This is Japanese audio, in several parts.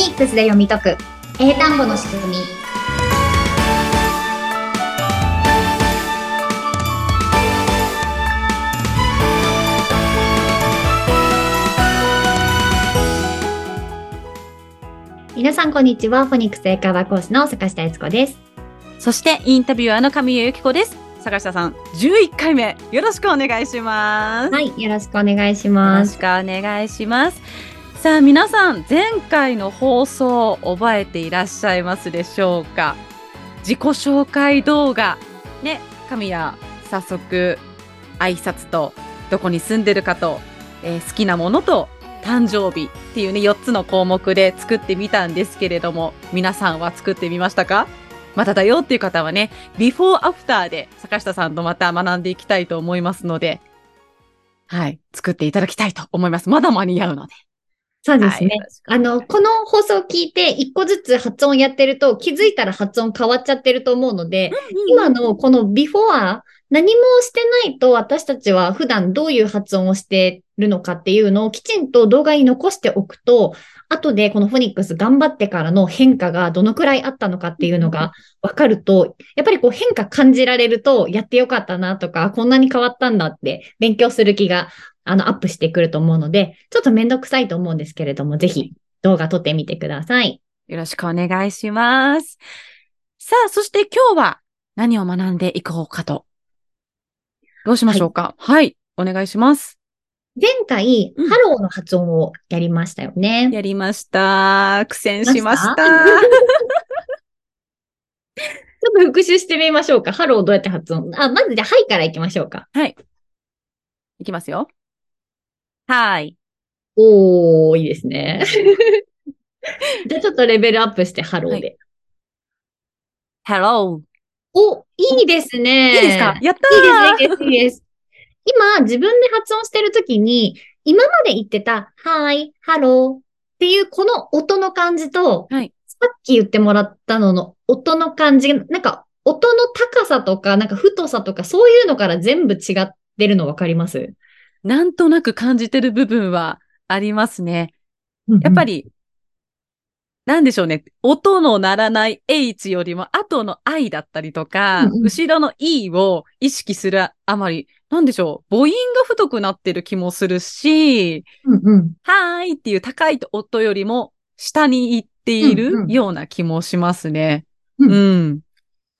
ニックスで読み解く。英単語の仕組み。皆さんこんにちは。フォニックス英会話講師の坂下悦子です。そしてインタビュアーの神谷由紀子です。坂下さん11回目。よろしくお願いします。はいよろしくお願いしよます。ろしくお願いしますさあ皆さん前回の放送覚えていらっしゃいますでしょうか？自己紹介動画ね神谷早速挨拶とどこに住んでるかと、えー好きなものと誕生日っていうね4つの項目で作ってみたんですけれども皆さんは作ってみましたか？まただよっていう方はね、ビフォーアフターで坂下さんとまた学んでいきたいと思いますので、はい、作っていただきたいと思います。まだ間に合うので。そうですね、はいあの、この放送を聞いて一個ずつ発音やってると気づいたら発音変わっちゃってると思うので、今のこの before 何もしてないと私たちは普段どういう発音をしてるのかっていうのをきちんと動画に残しておくと、後でこのフォニックス頑張ってからの変化がどのくらいあったのかっていうのがわかると、やっぱりこう変化感じられるとやってよかったなとか、こんなに変わったんだって勉強する気があのアップしてくると思うので、ちょっとめんどくさいと思うんですけれども、ぜひ動画撮ってみてください。よろしくお願いします。さあ、そして今日は何を学んでいこうかと。どうしましょうか？はい、お願いします。前回、うんハローの発音をやりましたよね。やりました。苦戦しました。ちょっと復習してみましょうか。ハローどうやって発音？あ、まずじゃあ、 Hi から行きましょうか。はい。いきますよ。 Hi. おー、いいですね。じゃあちょっとレベルアップしてハローで。Hello. お、いいですね。いいですか？やったーいいですね、いいです。今、自分で発音してるときに、今まで言ってた、はい、ハローっていうこの音の感じと、はいさっき言ってもらったのの音の感じ、なんか音の高さとか、なんか太さとか、そういうのから全部違ってるの分かります？なんとなく感じてる部分はありますね。やっぱり、り、なんでしょうね。音の鳴らない H よりも後の I だったりとか、うんうん後ろの E を意識するあまり、なんでしょう。母音が太くなってる気もするし、うんうん。はーいっていう高い音よりも下に行っているような気もしますね。ううんん。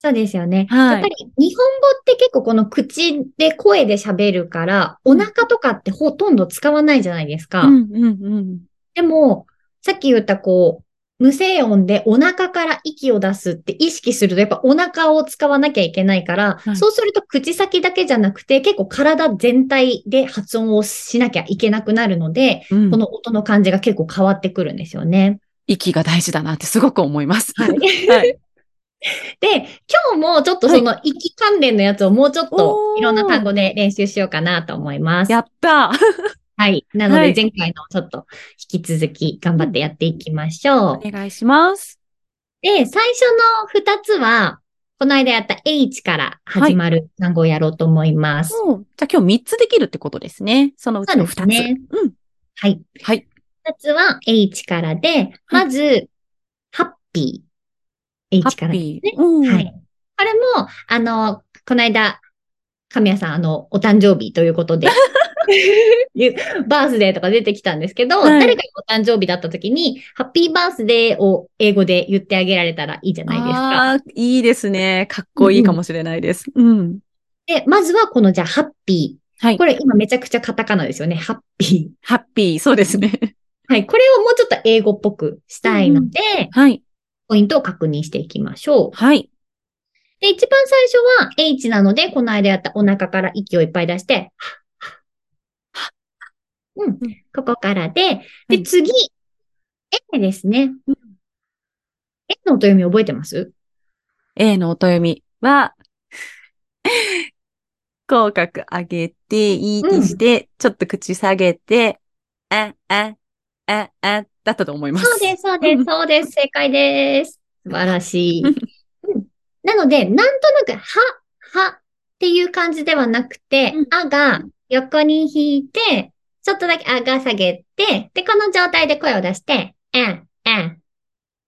そうですよね。はいやっぱり日本語って結構この口で声で喋るから、お腹とかってほとんど使わないじゃないですか。うんうんうん。でも、さっき言ったこう、無声音でお腹から息を出すって意識すると、やっぱお腹を使わなきゃいけないから、はいそうすると口先だけじゃなくて、結構体全体で発音をしなきゃいけなくなるので、うんこの音の感じが結構変わってくるんですよね。息が大事だなってすごく思います。はい。はいで、今日もちょっとその息関連のやつをもうちょっといろんな単語で練習しようかなと思います。やったはい。なのはいで前回のちょっと引き続き頑張ってやっていきましょう。お願いします。で、最初の二つは、この間やった H から始まる単語をやろうと思います。うんじゃあ今日3つできるってことですね。そのうちの2つ。ねうん。はい。はい。二つは H からで、まず、ハッピー。ハ H からね。うんはい。これも、あの、この間、神谷さん、あの、お誕生日ということで、ゆバースデーとか出てきたんですけど、はい誰かがお誕生日だった時に、ハッピーバースデーを英語で言ってあげられたらいいじゃないですか。あーいいですね。かっこいいかもしれないです。うん。で、まずはこの、じゃあ、ハッピー。はいこ。れ今めちゃくちゃカタカナですよね。ハッピハッピー。そうですね。ー。はい。これをもうちょっと英語っぽくしたいので、はい。ポイントを確認していきましょう。はい。で、一番最初は H なので、この間やったお腹から息をいっぱい出して、うんうん。ここからで、はで、い次、A ですね。うん A の音読み覚えてます？A の音読みは、口角上げて、いいにして、ちょっと口下げて、あ、あ、あ、あ、だったと思います。そうです、そうです、うんそうです。正解です。素晴らしい。う んなので、なんとなく、は、はっていう感じではなくてうん、あが横に引いて、ちょっとだけあが下げて、で、この状態で声を出して、あ、あ、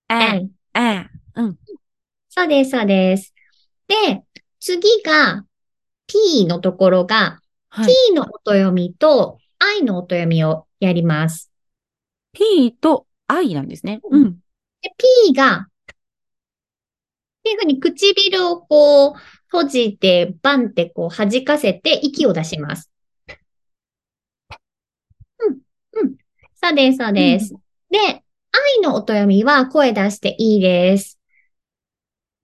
あ、N。あ、うん。そうです、そうです。で、次が P のところが、はい。P の音読みと I の音読みをやります。P と I なんですね。ううん。で、P が、っていうふうに唇をこう閉じて、バンってこう弾かせて息を出します。うん、うん。そうです、そうです。で、愛の音読みは声出していいです。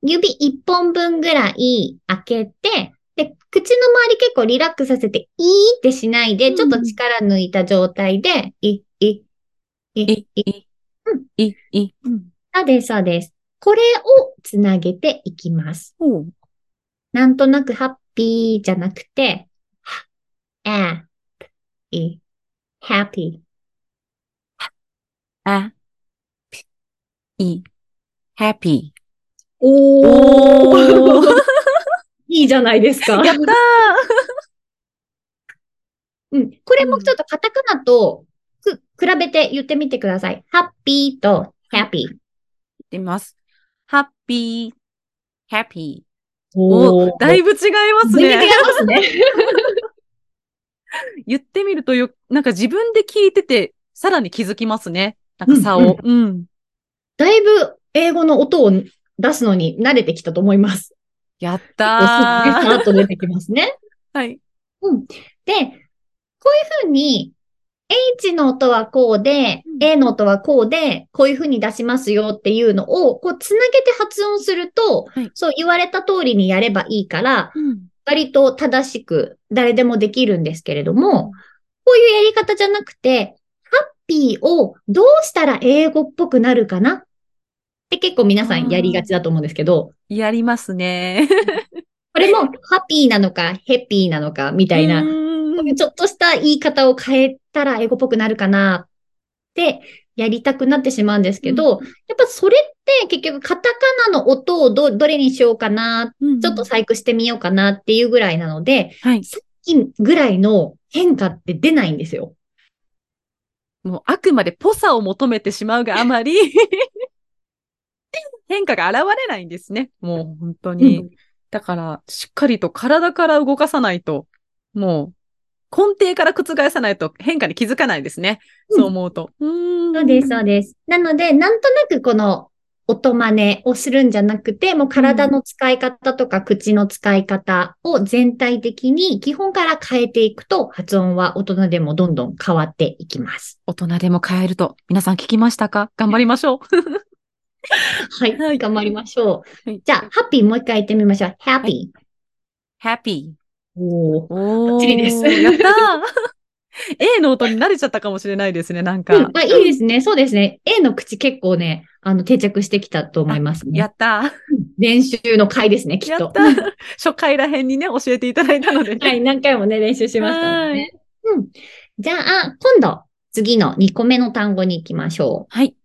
指一本分ぐらい開けて、で、口の周り結構リラックスさせて、いーってしないで、うんちょっと力抜いた状態で、い、い、い、うんい、い、うん。そうです、そうです。これをつなげていきます。おうなんとなくハッピーじゃなくて、は、あ、い、happy。あ、い、happy。おおーいいじゃないですか。やったーうん。これもちょっとカタカナとく、比べて言ってみてください。ハッピーと happy。言ってみます。happy, happy. おお、だいぶ違います全然違いね。ますね。言ってみるとよ、なんか自分で聞いてて、さらに気づきますね。なんか差を。うん。だいぶ英語の音を出すのに慣れてきたと思います。やったすぐねさらー。っと出てきますね。はい。うん。で、こういうふうに、H の音はこうでう、ん。A の音はこうで、こういうふうに出しますよっていうのを、こう、つなげて発音すると、はい。そう言われた通りにやればいいから、うん。割と正しく誰でもできるんですけれども、こういうやり方じゃなくて、ハッピーをどうしたら英語っぽくなるかな？って結構皆さんやりがちだと思うんですけど、やりますね。これもハッピーなのか、ヘッピーなのかみたいな、うこーうんいうちょっとした言い方を変えたら英語っぽくなるかなってやりたくなってしまうんですけど、やっぱそれって結局カタカナの音をど、どれにしようかな、うんちょっと細工してみようかなっていうぐらいなので、はい。さっきぐらいの変化って出ないんですよ。もうあくまでぽさを求めてしまうがあまり、変化が現れないんですね。もう本当に。うんだから、しっかりと体から動かさないと、もう根底から覆さないと変化に気づかないですね。うんそう思うと。うーん。そうです、そうです。なので、なんとなくこの音真似をするんじゃなくて、もう体の使い方とか口の使い方を全体的に基本から変えていくと、発音は大人でもどんどん変わっていきます。大人でも変えると。皆さん聞きましたか？頑張りましょう。はい。はい頑張りましょう。はいじゃあ、ハッピーもう一回言ってみましょう。happy。happy. おーおー。ッチリですやったー !A の音に慣れちゃったかもしれないですね、なんか。うん、あ、いいですね。そうですね。A の口結構ね、あの、定着してきたと思いますね。やったー練習の回ですね、きっと。やったー初回らへんにね、教えていただいたので。はい、何回もね、練習しましたね。うん。じゃあ、今度、次の2個目の単語に行きましょう。はい。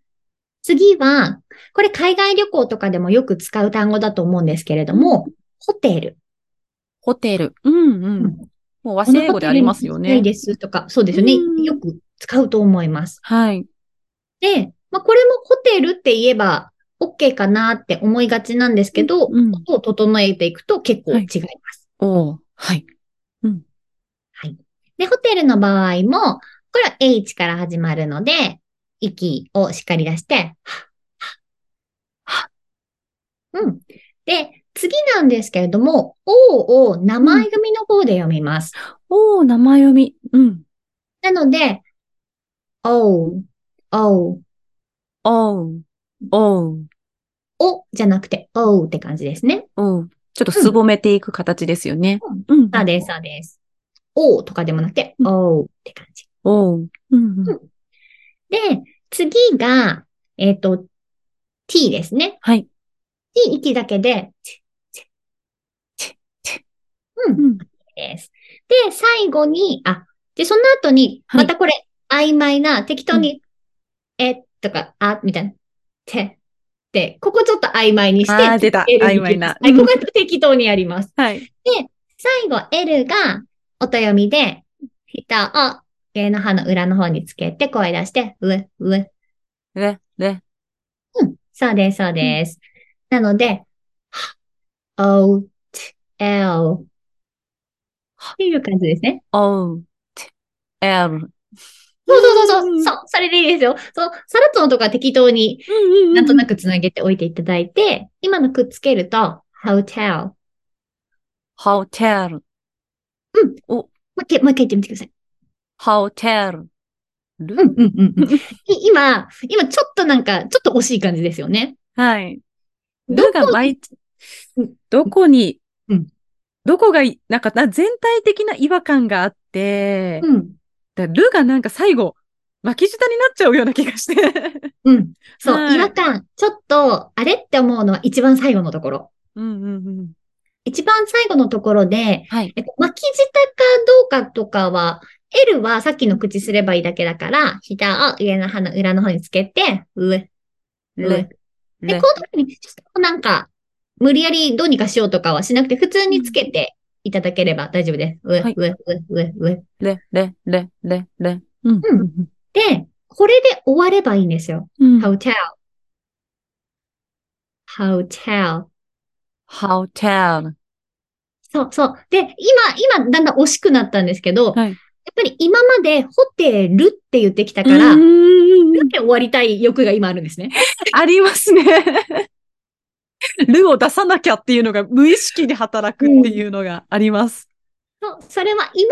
次は、これ海外旅行とかでもよく使う単語だと思うんですけれども、ホテル。ホテル。うんううんん。もう和製英語でありますよね。いですとか、そうですよねうん。よく使うと思います。はい。で、まあ、これもホテルって言えば OK かなって思いがちなんですけど、うん音を整えていくと結構違います。おーはい。で、ホテルの場合も、これは H から始まるので、息をしっかり出して、はっはっはっうん。で、次なんですけれども、O を名前組の方で読みます。おー、名前読み。うん。なので、O、O、おー、おー、おじゃなくて O って感じですね。おー。ちょっとすぼめていく形ですよね。うん。そうです、そうです。O とかでもなくて、うん O って感じ。おー。うんうん。で、次が、えっ、と、T ですね。はい。T 息だけで、うん。うん。です。で、最後に、あ、で、その後に、はいまたこれ、曖昧な、適当に、え、とか、あ、みたいな、て、で、ここちょっと曖昧にして、あー出た曖昧なはい、ここは適当にやります。はい。最後、L が、音読みで、下を、上の歯の裏の方につけて、声出して、うえ、うえ。れ、れ。そうです、そうです。なので、o, t, l っていう感じですね。O, T, L. そうそうそうそう、そう、それでいいですよ。そう、サラットのとこは適当になんとなく。くつなげておいていただいて、今のくっつけると、hotel。hotel, もう一回、もう一回言ってみてください。hotel. ルうん、うん、うんうん。い今、今ちょっとなんか、ちょっと惜しい感じですよね。はい。どこルがどこにうん、どこがい、なんかな全体的な違和感があって、うん。だルがなんか最後、巻き舌になっちゃうような気がして。うん。そう、はい違和感。ちょっと、あれって思うのは一番最後のところ。うんうんうん。一番最後のところで、はい。えっと巻き舌かどうかとかは、L はさっきの口すればいいだけだから、舌を上の歯の裏の方につけて、う、う。ルで、ルこの時に、ちょっとなんか、無理やりどうにかしようとかはしなくて、普通につけていただければ大丈夫です。う、はいうう、う、う、う。レ、レ、レ、レ、レ。うん。うんで、これで終わればいいんですよ。うん。hotel, hotel. hotel. そうそう。で、今、今、だんだん惜しくなったんですけど、はい。やっぱり今までホテルって言ってきただから、ルで終わりたい欲が今あるんですね？ありますね。ルを出さなきゃっていうのが無意識に働くっていうのがあります。そう、それは今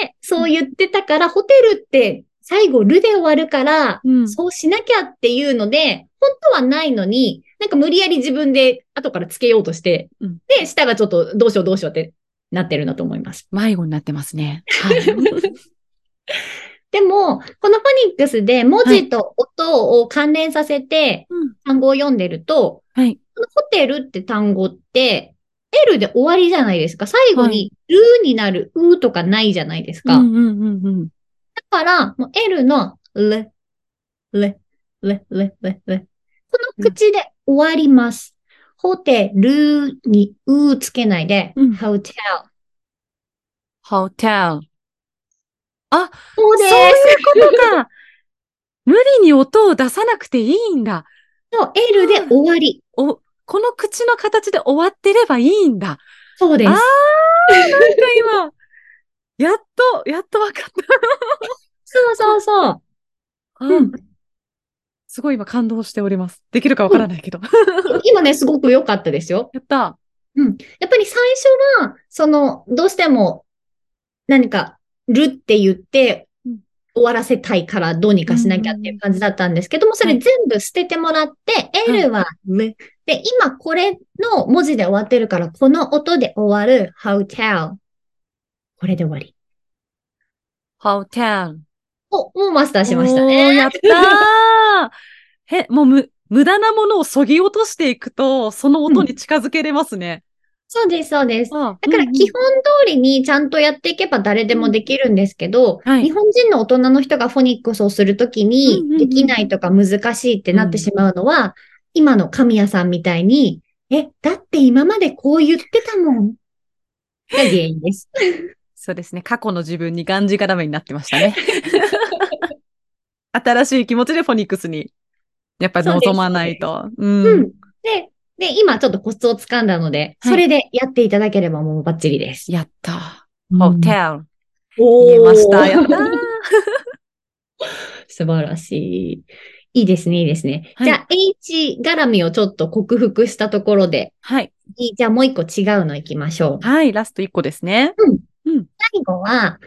までそう言ってたから、ホテルって最後ルで終わるから、うんそうしなきゃっていうので、本当はないのに、なんか無理やり自分で後からつけようとして、うんで、舌がちょっとどうしようどうしようってなってるんだと思います。迷子になってますね。はい。でも、このフォニックスで文字と音を関連させてうん単語を読んでると、はい。このホテルって単語って、L で終わりじゃないですか。最後はに、ルーになる、うとかないじゃないですか。うんうんうんうん。だから、もう L の、レ、レ、レ、レ、レ、レ。この口で終わります。ホテルにうつけないで、うん hotel。hotel。そうそうでいうことか。無理に音を出さなくていいんだ。す。そう、L で終わり。お、この口の形で終わってればいいんだ。そうですあ。なんか今、やっと、やっとわかった。そうそうそう。あうんすごい今感動しております。できるかわからないけど。今ね、すごく良かったですよ。やった。うん。やっぱり最初は、その、どうしても、何か、るって言ってうん、終わらせたいからどうにかしなきゃっていう感じだったんですけども、それはい全部捨ててもらって、L はる。で、今これの文字で終わってるから、この音で終わる hotel。これで終わり。hotel。お、もうマスターしましたね。やったー へ、もうむ、無駄なものを削ぎ落としていくと、その音に近づけれますね。そうです、そうです。あだからうんうん基本通りにちゃんとやっていけば誰でもできるんですけど、はい日本人の大人の人がフォニックスをするときうんうんにうんできないとか難しいってなってしまうのは、今の神谷さんみたいに、え、だって今までこう言ってたもん。が原因です。そうですね。過去の自分にがんじがらめになってましたね。新しい気持ちでフォニックスに、やっぱり望まないと。う。うんん。で、で、今ちょっとコツをつかんだので、はいそれでやっていただければもうバッチリです。やった。うんホテル。言えました。やったー。素晴らしい。いいですね、いいですね。はいじゃあ、H 絡みをちょっと克服したところで、はい。いじゃあもう一個違うのいきましょう。はい。ラスト1個ですね。最後は、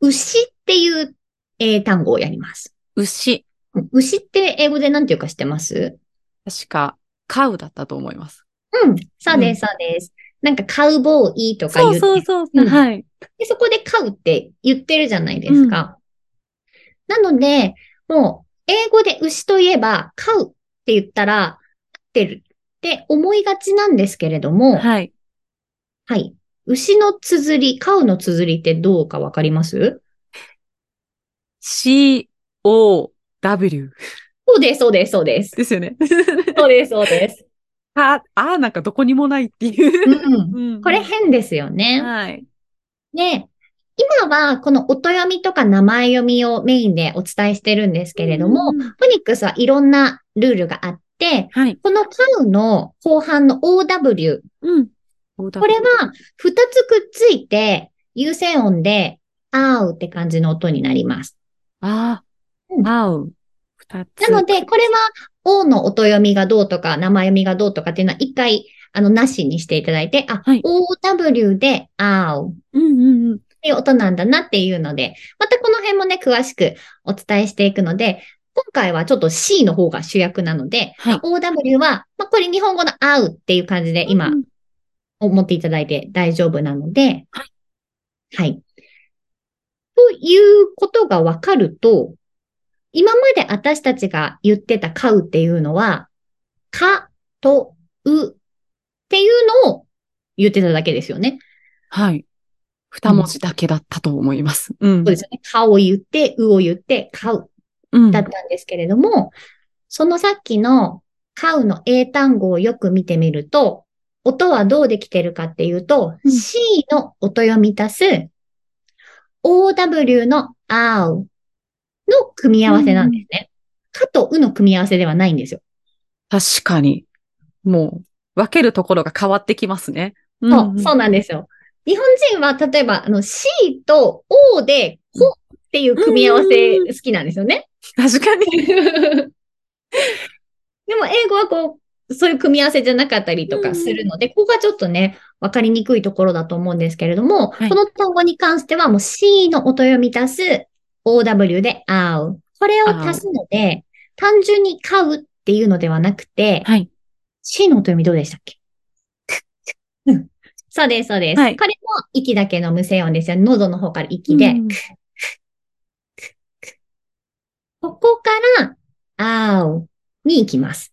牛っていう英単語をやります。牛。牛って英語で何て言うか知ってます？確か、カウだったと思います。うん、そうです、そうです。なんかカウボーイとか言ってそうそうそう。うんはい。で、そこでカウって言ってるじゃないですか。なので、もう、英語で牛といえば、カウって言ったら、合ってるって思いがちなんですけれども、はい。はい。牛の綴り、カウの綴りってどうかわかります？C-O-W そうです、そうです、そうです。ですよね。そうです、そうです。あ、あーなんかどこにもないっていうう。ん。うんこれ変ですよね。はい。で、今はこの音読みとか名前読みをメインでお伝えしてるんですけれども、うんフォニックスはいろんなルールがあって、はい。このカウの後半の OW、うん。これは二つくっついて、優先音で、あうって感じの音になります。あうんあ、合う。なので、これは、O の音読みがどうとか、生読みがどうとかっていうのは一回、あの、なしにしていただいて、あ、はい OW で、あうっうんうんうん。ていう音なんだなっていうので、またこの辺もね、詳しくお伝えしていくので、今回はちょっと C の方が主役なので、はい OW は、まあ、これ日本語のあうっていう感じで今うん思っていただいて大丈夫なので、はい。はい。ということがわかると、今まで私たちが言ってた買うっていうのは、かとうっていうのを言ってただけですよね。はい。二文字だけだったと思います。うん。そうですよね。かを言って、うを言って、買ううん。だったんですけれども、そのさっきの買うの英単語をよく見てみると、音はどうできてるかっていうと、うん C の音読み足す OW の OW の組み合わせなんですね。かとうの組み合わせではないんですよ。確かに。もう、分けるところが変わってきますね。うんそう、そうなんですよ。日本人は例えばあの C と O でこっていう組み合わせ好きなんですよね。確かに。でも英語はこう、そういう組み合わせじゃなかったりとかするので、ここがちょっとね、わかりにくいところだと思うんですけれども、はいこの単語に関してはもう C の音読み足す OW で OW。これを足すので、単純に買うっていうのではなくて、はい。C の音読みどうでしたっけ？う んそうです、そうです。はいこれも息だけの無声音ですよ。喉の方から息で。うんここから、あうに行きます。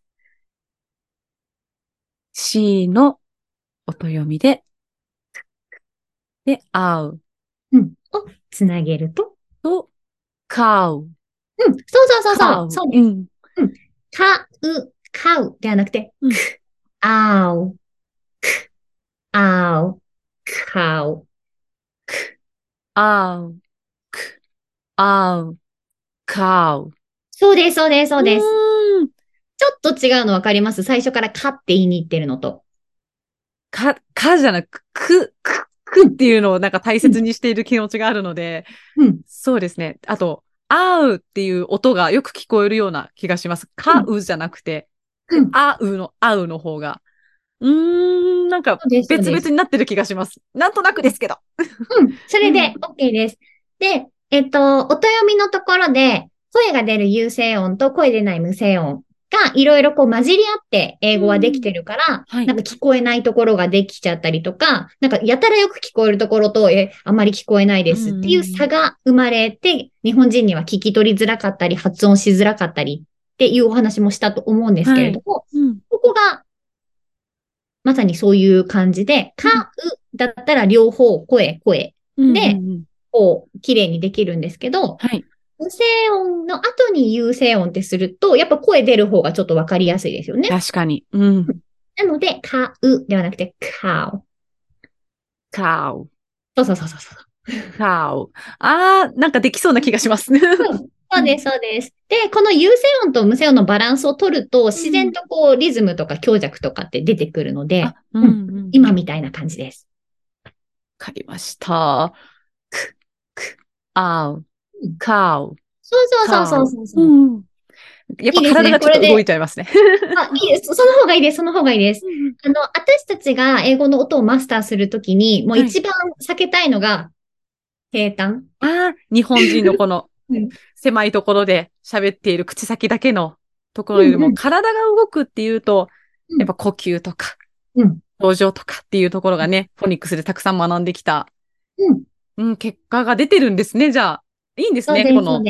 C の音読みで、で、合ううん。をつなげると？と、買う。うん。そうそうそう買そう。そううん。かう、かうではなくて、うんく、あう、く、あう、かう。合う。く、合う。買う。そうです、そうです、そうです。ちょっと違うのわかります？最初からかって言いに行ってるのと。か、かじゃなく、く、く、くっていうのをなんか大切にしている気持ちがあるので、うん。そうですね。あと、あうっていう音がよく聞こえるような気がします。かうじゃなくて、うんあうの、あうの方が。うーん、なんか別々になってる気がします。なんとなくですけど。うん。それで OK です。で、えっと、音読みのところで、声が出る有声音と声出ない無声音がいろいろこう混じり合って英語はできてるから、はい。なんか聞こえないところができちゃったりとか、なんかやたらよく聞こえるところと、え、あまり聞こえないですっていう差が生まれて、日本人には聞き取りづらかったり、発音しづらかったりっていうお話もしたと思うんですけれども、うん。ここが、まさにそういう感じで、か、うだったら両方声、声、でうんうんうん。こう、綺麗にできるんですけど、はい。無声音の後に有声音ってすると、やっぱ声出る方がちょっとわかりやすいですよね。確かに。うん。なので、かうではなくて、かう。かう。そうそうそうそうそう。かう。あー、なんかできそうな気がします。そうです、そうです。で、この有声音と無声音のバランスを取ると、自然とこう、リズムとか強弱とかって出てくるので、あうんうん。今みたいな感じです。わかりました。く、く、あう、かう。そうそうそうそうそう。うん。やっぱ体がちょっと動いちゃいますね。あ、いいです。その方がいいです。その方がいいです。あの、私たちが英語の音をマスターするときに、もう一番避けたいのが、平坦。ああ、日本人のこの うん狭いところで喋っている口先だけのところよりも体が動くっていうと、うんやっぱ呼吸とか、うん。表情とかっていうところがね、フォニックスでたくさん学んできた、うん。うん、結果が出てるんですね、じゃあ。いいんですね、す、この。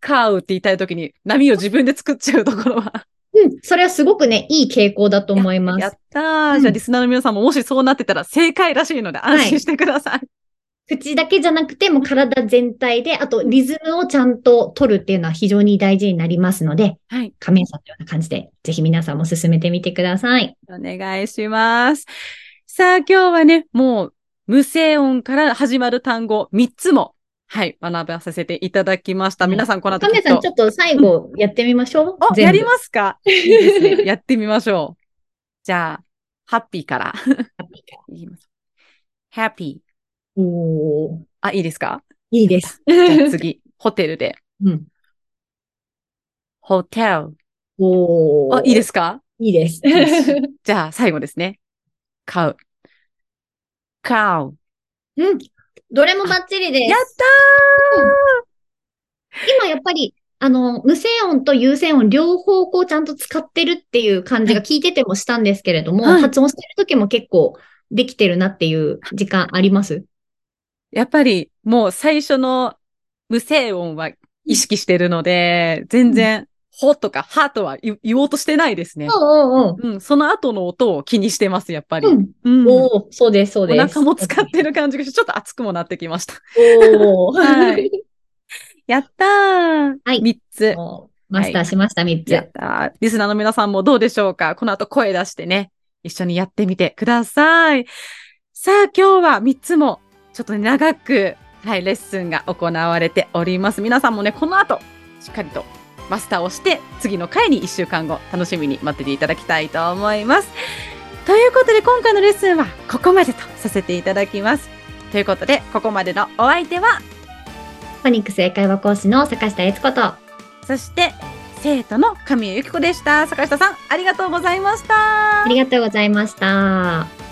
カーウって言いたいときに波を自分で作っちゃうところは。うん。それはすごくね、いい傾向だと思いまやっす。たー。うんじゃあリスナーの皆さんももしそうなってたら正解らしいので安心してください。口だけじゃなくて、もう体全体で、あとリズムをちゃんと取るっていうのは非常に大事になりますので、はい。仮面さんのような感じで、ぜひ皆さんも進めてみてください。お願いします。さあ、今日はね、もう無声音から始まる単語3つもはい、学ばさせていただきました。皆さん、この後きっとカメさん、ちょっと最後やってみましょう？お、全部やりますか？いいですね。やってみましょう。じゃあ、ハッピーから。いきます。happy。おーあ、いいですか？いいです。じゃあ次、ホテルで。うん。ホテル。おーあ、いいですか？いいです。じゃあ、最後ですね。買う。買う。うん。どれもバッチリです。やった今やっぱり、あの、無声音と有声音両方こうちゃんと使ってるっていう感じが聞いててもしたんですけれども、はい。発音してる時も結構できてるなっていう時間あります？ーやっぱり、もう最初の無声音は意識してるので、全然、ほとかはとは言言おうとしてないですね。うんうんうん、その後の音を気にしてます、やっぱり。うん。うんおーそうです、そうおです。腹も使ってる感じがして、ちょっと熱くもなってきました。おーはいやったーはい三つ。もうマスターしました、3つ。やったーリスナーの皆さんもどうでしょうか？この後声出してね、一緒にやってみてください。さあ、今日は3つも、ちょっとね長く、はい、レッスンが行われております。皆さんもね、この後、しっかりとマスターをして、次の回に1週間後、楽しみに待ってていただきたいと思います。ということで、今回のレッスンはここまでとさせていただきます。ということで、ここまでのお相手は、フォニックス英会話講師の坂下悦子と、そして、生徒の神谷由紀子でした。坂下さん、ありがとうございましたあ。りがとうございました。